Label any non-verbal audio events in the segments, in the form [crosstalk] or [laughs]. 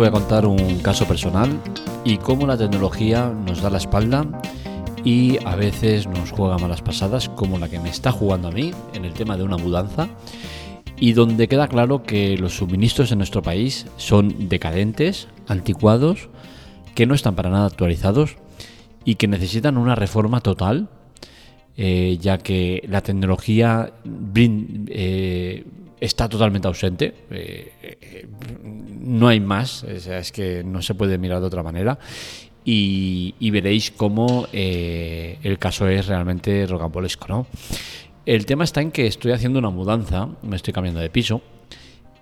voy a contar un caso personal y cómo la tecnología nos da la espalda y a veces nos juega malas pasadas como la que me está jugando a mí en el tema de una mudanza. Y donde queda claro que los suministros en nuestro país son decadentes, anticuados, que no están para nada actualizados y que necesitan una reforma total eh, ya que la tecnología eh, está totalmente ausente. Eh, no hay más, es que no se puede mirar de otra manera. Y, veréis cómo el caso es realmente rocambolesco. ¿no? El tema está en que estoy haciendo una mudanza, me estoy cambiando de piso,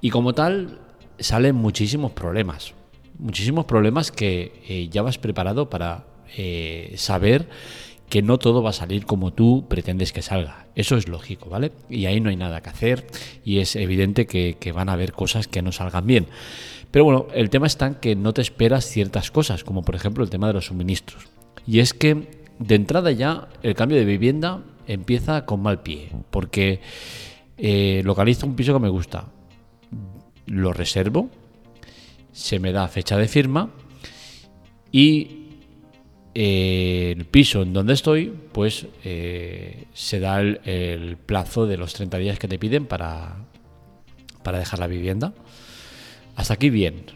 y como tal salen muchísimos problemas. Muchísimos problemas que ya vas preparado para saber que no todo va a salir como tú pretendes que salga. Eso es lógico, ¿vale? Y ahí no hay nada que hacer y es evidente que, van a haber cosas que no salgan bien. Pero bueno, el tema está en que no te esperas ciertas cosas, como por ejemplo el tema de los suministros. Y es que de entrada ya el cambio de vivienda empieza con mal pie, porque eh, localizo un piso que me gusta, lo reservo, se me da fecha de firma y eh, el piso en donde estoy, pues eh, se da el, plazo de los 30 días que te piden para, para dejar la vivienda. Hasta aquí bien.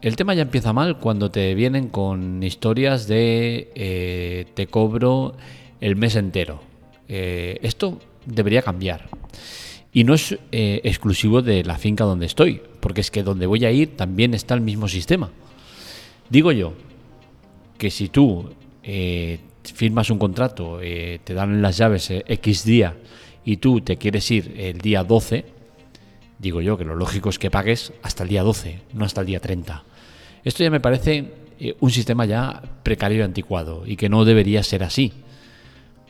El tema ya empieza mal cuando te vienen con historias de eh, te cobro el mes entero. esto debería cambiar. Y no es exclusivo de la finca donde estoy, porque es que donde voy a ir también está el mismo sistema. Digo yo, que si tú eh, firmas un contrato, eh, te dan las llaves eh, X día y tú te quieres ir el día 12, digo yo que lo lógico es que pagues hasta el día 12, no hasta el día 30. Esto ya me parece un sistema ya precario y anticuado y que no debería ser así.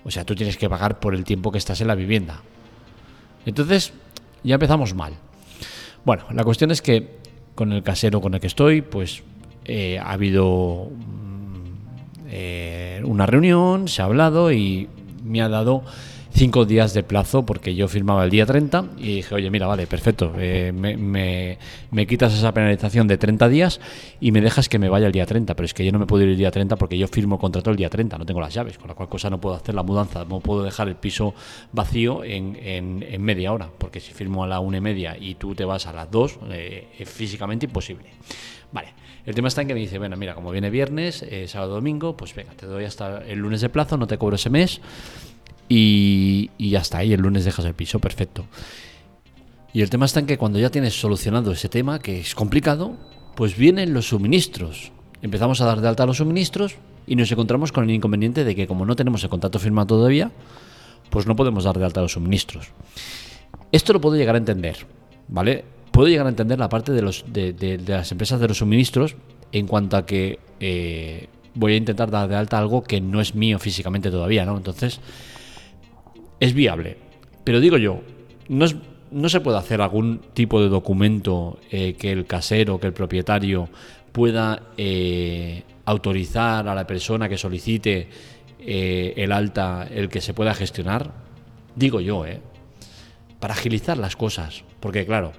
O sea, tú tienes que pagar por el tiempo que estás en la vivienda. Entonces, ya empezamos mal. Bueno, la cuestión es que con el casero con el que estoy, pues ha habido eh, una reunión, se ha hablado y me ha dado cinco días de plazo porque yo firmaba el día 30 y dije, oye, mira, vale, perfecto, eh, me, quitas esa penalización de 30 días y me dejas que me vaya el día 30, pero es que yo no me puedo ir el día 30 porque yo firmo contrato el día 30, no tengo las llaves, con la cual cosa no puedo hacer la mudanza, no puedo dejar el piso vacío en, en, media hora, porque si firmo a la una y media y tú te vas a las dos, eh, es físicamente imposible. Vale, el tema está en que me dice, bueno, mira, como viene viernes, eh, sábado, domingo, pues venga, te doy hasta el lunes de plazo, no te cobro ese mes y, y hasta ahí, el lunes dejas el piso, perfecto. Y el tema está en que cuando ya tienes solucionado ese tema, que es complicado, pues vienen los suministros. Empezamos a dar de alta los suministros y nos encontramos con el inconveniente de que como no tenemos el contrato firmado todavía, pues no podemos dar de alta los suministros. Esto lo puedo llegar a entender, ¿vale? Puedo llegar a entender la parte de, los, de, las empresas de los suministros en cuanto a que eh, voy a intentar dar de alta algo que no es mío físicamente todavía, ¿no? Entonces, es viable. Pero digo yo, no, no se puede hacer algún tipo de documento eh, que el casero, que el propietario pueda eh, autorizar a la persona que solicite el alta, el que se pueda gestionar. Digo yo, ¿eh? Para agilizar las cosas. Porque claro,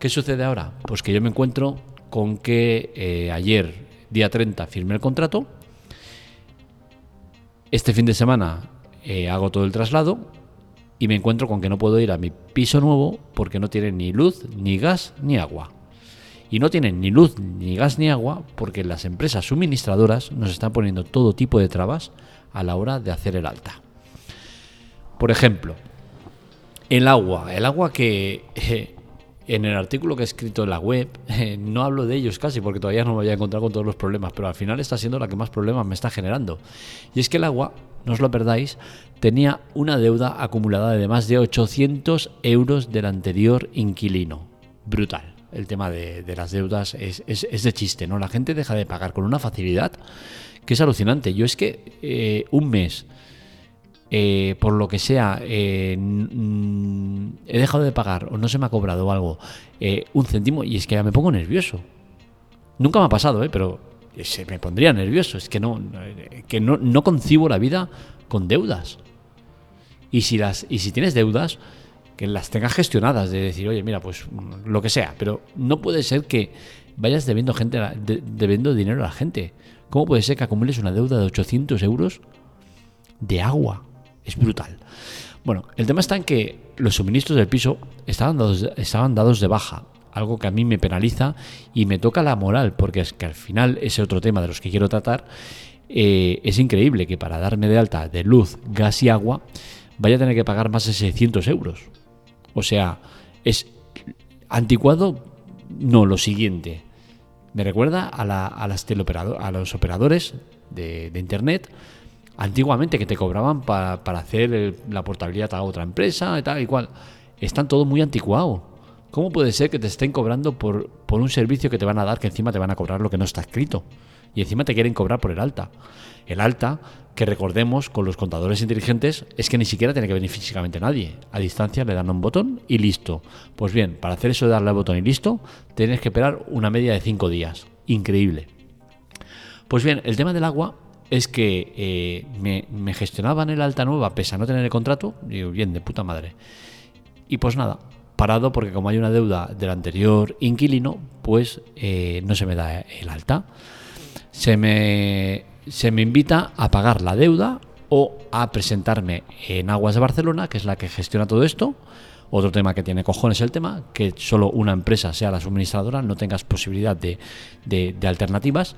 ¿Qué sucede ahora? Pues que yo me encuentro con que eh, ayer, día 30, firmé el contrato. Este fin de semana eh, hago todo el traslado y me encuentro con que no puedo ir a mi piso nuevo porque no tiene ni luz, ni gas, ni agua. Y no tienen ni luz, ni gas, ni agua porque las empresas suministradoras nos están poniendo todo tipo de trabas a la hora de hacer el alta. Por ejemplo, el agua. El agua que [laughs] eh, en el artículo que he escrito en la web, [laughs] eh, no hablo de ellos casi porque todavía no me voy a encontrar con todos los problemas, pero al final está siendo la que más problemas me está generando. Y es que el agua, no os lo perdáis, tenía una deuda acumulada de más de 800 euros del anterior inquilino. Brutal. El tema de, las deudas es, de chiste, ¿no? La gente deja de pagar con una facilidad que es alucinante. Yo es que eh, un mes eh, por lo que sea, eh, he dejado de pagar o no se me ha cobrado algo, eh, un céntimo, y es que ya me pongo nervioso. Nunca me ha pasado, pero se me pondría nervioso. Es que no, que no, concibo la vida con deudas. Y si, las, y si tienes deudas, que las tengas gestionadas, de decir, oye, mira, pues lo que sea, pero no puede ser que vayas debiendo, gente, debiendo dinero a la gente. ¿Cómo puede ser que acumules una deuda de 800 euros de agua? Es brutal. Bueno, el tema está en que los suministros del piso estaban dados, estaban dados de baja, algo que a mí me penaliza y me toca la moral, porque es que al final ese otro tema de los que quiero tratar eh, es increíble que para darme de alta de luz, gas y agua vaya a tener que pagar más de 600 euros. O sea, es anticuado, no, lo siguiente. Me recuerda a, las a los operadores de, Internet antiguamente que te cobraban para, hacer la portabilidad a otra empresa y tal y cual. Están todo muy anticuado. ¿Cómo puede ser que te estén cobrando por, por un servicio que te van a dar que encima te van a cobrar lo que no está escrito? Y encima te quieren cobrar por el alta. El alta, que recordemos con los contadores inteligentes, es que ni siquiera tiene que venir físicamente nadie. A distancia le dan un botón y listo. Pues bien, para hacer eso de darle al botón y listo, tienes que esperar una media de 5 días. Increíble. Pues bien, el tema del agua es que eh, me, gestionaban el alta nueva pese a no tener el contrato. Digo, bien, de puta madre. Y pues nada, parado porque como hay una deuda del anterior inquilino, pues eh, no se me da el alta. Se me, se me invita a pagar la deuda o a presentarme en Aguas de Barcelona, que es la que gestiona todo esto. Otro tema que tiene cojones el tema, que solo una empresa sea la suministradora, no tengas posibilidad de, de, alternativas.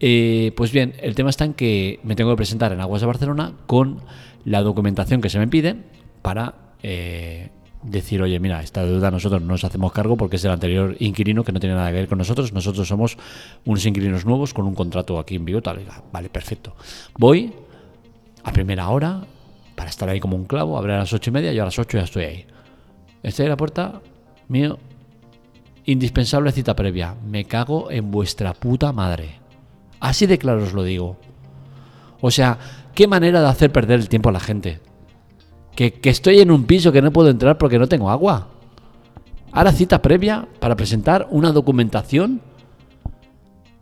Eh, pues bien, el tema está en que me tengo que presentar en Aguas de Barcelona con la documentación que se me pide para eh, decir, oye, mira, esta deuda nosotros no nos hacemos cargo porque es del anterior inquilino que no tiene nada que ver con nosotros. Nosotros somos unos inquilinos nuevos con un contrato aquí en Vigo. Tal. Vale, perfecto. Voy a primera hora para estar ahí como un clavo, abre a las ocho y media, yo a las ocho ya estoy ahí. Estoy en la puerta, mío, indispensable cita previa. Me cago en vuestra puta madre. Así de claro os lo digo. O sea, qué manera de hacer perder el tiempo a la gente que, estoy en un piso que no puedo entrar porque no tengo agua. Ahora cita previa para presentar una documentación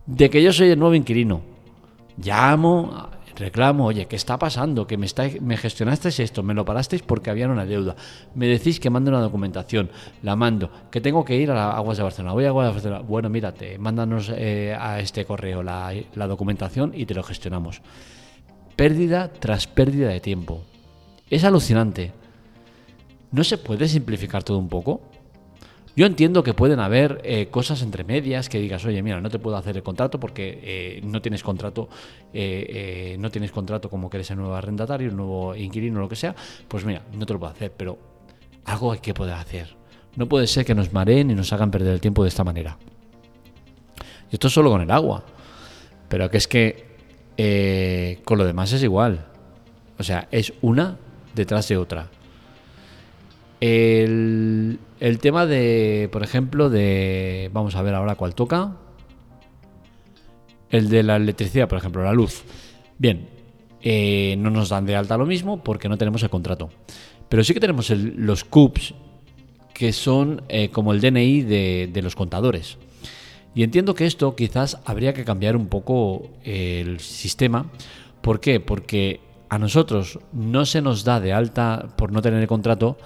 de que yo soy el nuevo inquilino. Llamo, reclamo, oye, ¿qué está pasando? Que me, está, me gestionasteis esto, me lo parasteis porque había una deuda. Me decís que mande una documentación, la mando, que tengo que ir a Aguas de Barcelona. Voy a Aguas de Barcelona. Bueno, mírate, mándanos eh, a este correo la, la documentación y te lo gestionamos. Pérdida tras pérdida de tiempo. Es alucinante. ¿No se puede simplificar todo un poco? Yo entiendo que pueden haber eh, cosas entre medias que digas, oye, mira, no te puedo hacer el contrato porque eh, no tienes contrato, eh, no tienes contrato como que eres el nuevo arrendatario, el nuevo inquilino, lo que sea. Pues mira, no te lo puedo hacer, pero algo hay que poder hacer. No puede ser que nos mareen y nos hagan perder el tiempo de esta manera. Y esto es solo con el agua. Pero que es que con lo demás es igual. O sea, es una detrás de otra. El, tema de, por ejemplo, de... Vamos a ver ahora cuál toca. El de la electricidad, por ejemplo, la luz. Bien, eh, no nos dan de alta lo mismo porque no tenemos el contrato. Pero sí que tenemos los CUPS, que son eh, como el DNI de, de, los contadores. Y entiendo que esto quizás habría que cambiar un poco el sistema. ¿Por qué? Porque a nosotros no se nos da de alta por no tener el contrato,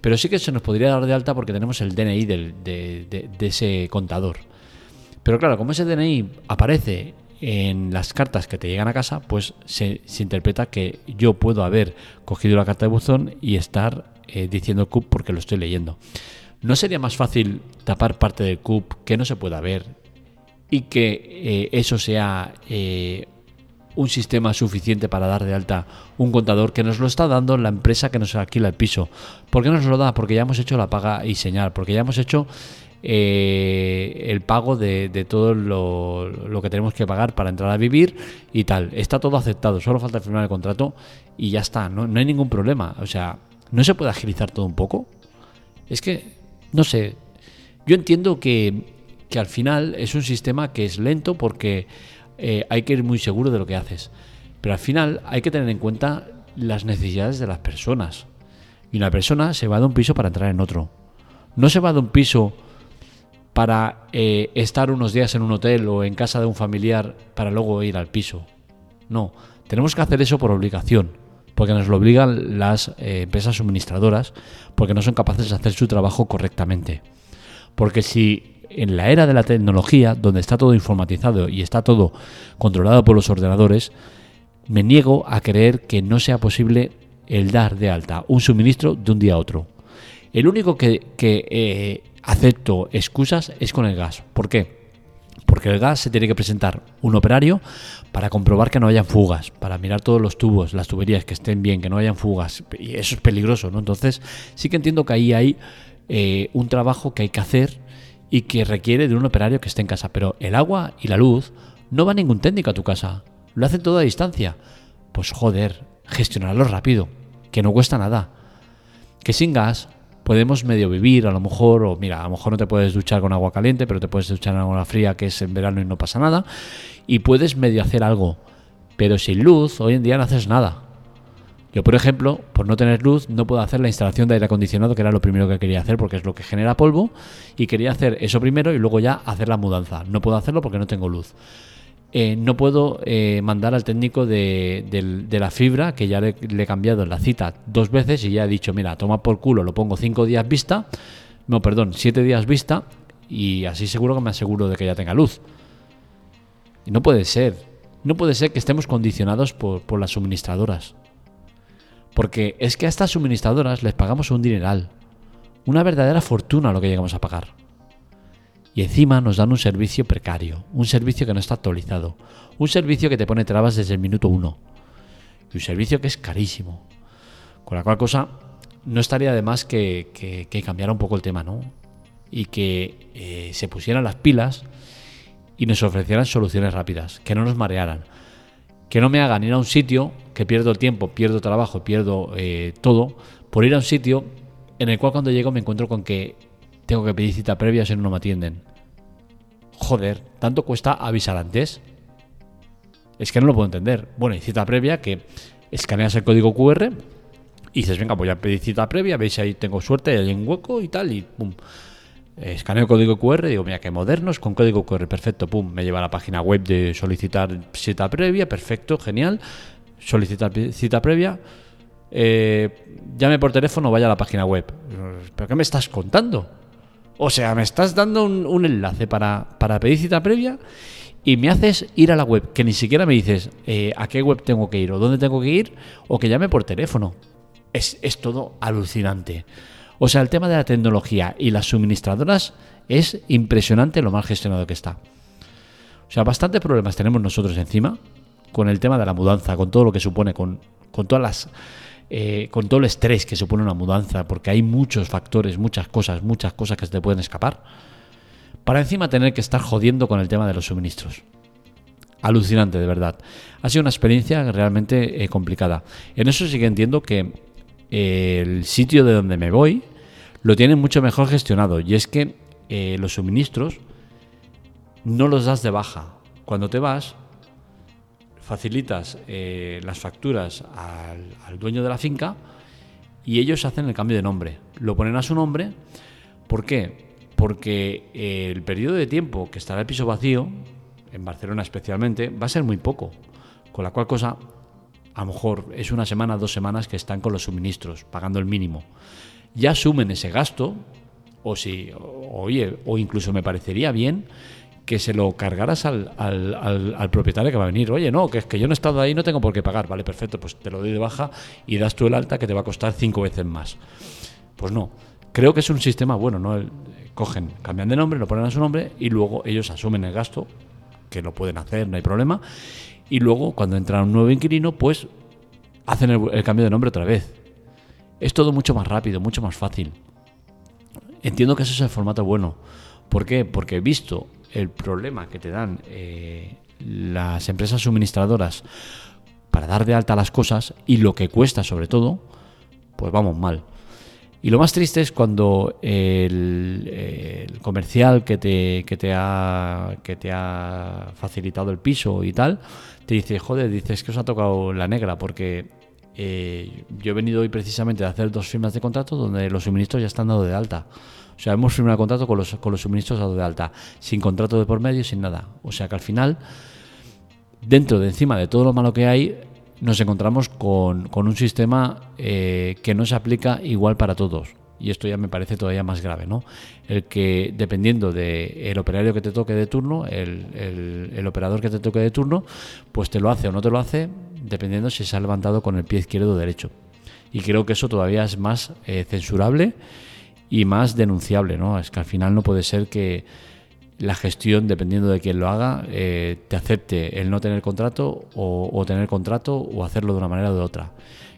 pero sí que se nos podría dar de alta porque tenemos el DNI de, ese contador. Pero claro, como ese DNI aparece en las cartas que te llegan a casa, pues se, interpreta que yo puedo haber cogido la carta de buzón y estar eh, diciendo CUP porque lo estoy leyendo. ¿No sería más fácil tapar parte del CUP que no se pueda ver y que eh, eso sea eh, un sistema suficiente para dar de alta un contador que nos lo está dando la empresa que nos alquila el piso. ¿Por qué nos lo da? Porque ya hemos hecho la paga y señal, porque ya hemos hecho eh, el pago de, todo lo, que tenemos que pagar para entrar a vivir y tal. Está todo aceptado, solo falta firmar el contrato y ya está, no, no hay ningún problema. O sea, ¿no se puede agilizar todo un poco? Es que, no sé, yo entiendo que, que al final es un sistema que es lento porque eh, hay que ir muy seguro de lo que haces. Pero al final hay que tener en cuenta las necesidades de las personas. Y una persona se va de un piso para entrar en otro. No se va de un piso para eh, estar unos días en un hotel o en casa de un familiar para luego ir al piso. No, tenemos que hacer eso por obligación, porque nos lo obligan las eh, empresas suministradoras, porque no son capaces de hacer su trabajo correctamente. Porque si en la era de la tecnología, donde está todo informatizado y está todo controlado por los ordenadores, me niego a creer que no sea posible el dar de alta un suministro de un día a otro. El único que, eh, acepto excusas es con el gas. ¿Por qué? Porque el gas se tiene que presentar un operario para comprobar que no hayan fugas, para mirar todos los tubos, las tuberías que estén bien, que no hayan fugas. Y eso es peligroso, ¿no? Entonces sí que entiendo que ahí hay eh, un trabajo que hay que hacer y que requiere de un operario que esté en casa. Pero el agua y la luz no va ningún técnico a tu casa. Lo hacen todo a distancia. Pues joder, gestionarlo rápido, que no cuesta nada. Que sin gas podemos medio vivir, a lo mejor, o mira, a lo mejor no te puedes duchar con agua caliente, pero te puedes duchar en agua fría, que es en verano y no pasa nada, y puedes medio hacer algo. Pero sin luz, hoy en día no haces nada. Yo, por ejemplo, por no tener luz, no puedo hacer la instalación de aire acondicionado, que era lo primero que quería hacer, porque es lo que genera polvo, y quería hacer eso primero y luego ya hacer la mudanza. No puedo hacerlo porque no tengo luz. Eh, no puedo eh, mandar al técnico de, la fibra, que ya le, he cambiado la cita dos veces y ya he dicho, mira, toma por culo, lo pongo cinco días vista, no, perdón, siete días vista, y así seguro que me aseguro de que ya tenga luz. Y no puede ser, no puede ser que estemos condicionados por, por las suministradoras. Porque es que a estas suministradoras les pagamos un dineral, una verdadera fortuna lo que llegamos a pagar. Y encima nos dan un servicio precario, un servicio que no está actualizado, un servicio que te pone trabas desde el minuto uno. Y un servicio que es carísimo. Con la cual cosa, no estaría de más que, que, cambiara un poco el tema, ¿no? Y que eh, se pusieran las pilas y nos ofrecieran soluciones rápidas, que no nos marearan. Que no me hagan ir a un sitio, que pierdo el tiempo, pierdo trabajo, pierdo eh, todo, por ir a un sitio en el cual cuando llego me encuentro con que tengo que pedir cita previa si no, no me atienden. Joder, ¿tanto cuesta avisar antes? Es que no lo puedo entender. Bueno, y cita previa que escaneas el código QR y dices, venga, voy a pedir cita previa, veis ahí tengo suerte, hay un hueco y tal, y pum. Escaneo código QR, digo, mira, que modernos con código QR, perfecto, pum, me lleva a la página web de solicitar cita previa, perfecto, genial, solicitar cita previa, eh, llame por teléfono, vaya a la página web. ¿Pero qué me estás contando? O sea, me estás dando un, enlace para, pedir cita previa y me haces ir a la web, que ni siquiera me dices eh, a qué web tengo que ir o dónde tengo que ir o que llame por teléfono. Es, es todo alucinante. O sea, el tema de la tecnología y las suministradoras es impresionante lo mal gestionado que está. O sea, bastantes problemas tenemos nosotros encima con el tema de la mudanza, con todo lo que supone, con, con todas las eh, con todo el estrés que supone una mudanza, porque hay muchos factores, muchas cosas, muchas cosas que se te pueden escapar, para encima tener que estar jodiendo con el tema de los suministros. Alucinante, de verdad. Ha sido una experiencia realmente eh, complicada. En eso sí que entiendo que el sitio de donde me voy lo tienen mucho mejor gestionado, y es que los suministros no los das de baja. Cuando te vas, facilitas eh, las facturas al, dueño de la finca y ellos hacen el cambio de nombre. Lo ponen a su nombre. ¿Por qué? Porque eh, el periodo de tiempo que estará el piso vacío, en Barcelona especialmente, va a ser muy poco. Con la cual cosa, a lo mejor es una semana, dos semanas que están con los suministros, pagando el mínimo. Ya asumen ese gasto, o si, oye, o incluso me parecería bien que se lo cargaras al, al, propietario que va a venir. Oye, no, que es que yo no he estado ahí, no tengo por qué pagar. Vale, perfecto, pues te lo doy de baja y das tú el alta que te va a costar cinco veces más. Pues no, creo que es un sistema bueno, ¿no? Cogen, cambian de nombre, lo ponen a su nombre y luego ellos asumen el gasto, que lo pueden hacer, no hay problema. Y luego, cuando entra un nuevo inquilino, pues hacen el, cambio de nombre otra vez. Es todo mucho más rápido, mucho más fácil. Entiendo que ese es el formato bueno. ¿Por qué? Porque visto el problema que te dan eh, las empresas suministradoras para dar de alta las cosas y lo que cuesta sobre todo, pues vamos mal. Y lo más triste es cuando el, comercial que te, que, te ha, que te ha facilitado el piso y tal, te dice, joder, dices que os ha tocado la negra porque eh, yo he venido hoy precisamente a hacer dos firmas de contrato donde los suministros ya están dados de alta. O sea, hemos firmado contrato con los, con los suministros dados de alta, sin contrato de por medio, sin nada. O sea que al final, dentro de encima de todo lo malo que hay, nos encontramos con, un sistema eh, que no se aplica igual para todos. y esto ya me parece todavía más grave, ¿no? El que dependiendo del operario que te toque de turno, el, operador que te toque de turno, pues te lo hace o no te lo hace, dependiendo si se ha levantado con el pie izquierdo o derecho. Y creo que eso todavía es más eh, censurable y más denunciable, ¿no? Es que al final no puede ser que la gestión, dependiendo de quién lo haga, eh, te acepte el no tener contrato o, tener contrato o hacerlo de una manera o de otra.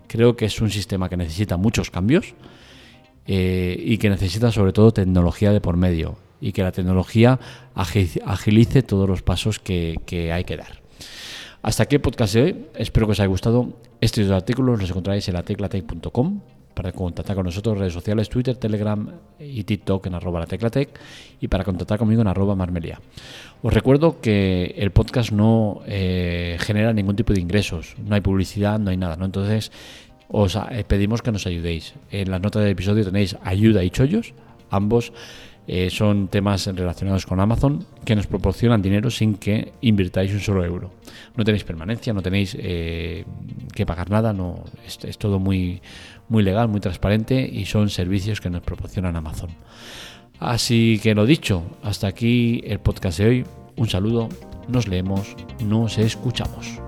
Creo que es un sistema que necesita muchos cambios eh, y que necesita sobre todo tecnología de por medio y que la tecnología agilice todos los pasos que, hay que dar. Hasta aquí el podcast de hoy. Espero que os haya gustado. Estos artículos los encontraréis en la teclatec.com para contactar con nosotros redes sociales, Twitter, Telegram y TikTok en arroba la teclatec y para contactar conmigo en arroba marmelia. Os recuerdo que el podcast no eh, genera ningún tipo de ingresos, no hay publicidad, no hay nada, ¿no? Entonces os eh, pedimos que nos ayudéis. En las notas del episodio tenéis ayuda y chollos, ambos eh, son temas relacionados con Amazon que nos proporcionan dinero sin que invirtáis un solo euro. No tenéis permanencia, no tenéis que pagar nada, no es todo muy muy legal, muy transparente y son servicios que nos proporcionan Amazon. Así que lo dicho, hasta aquí el podcast de hoy. Un saludo, nos leemos, nos escuchamos.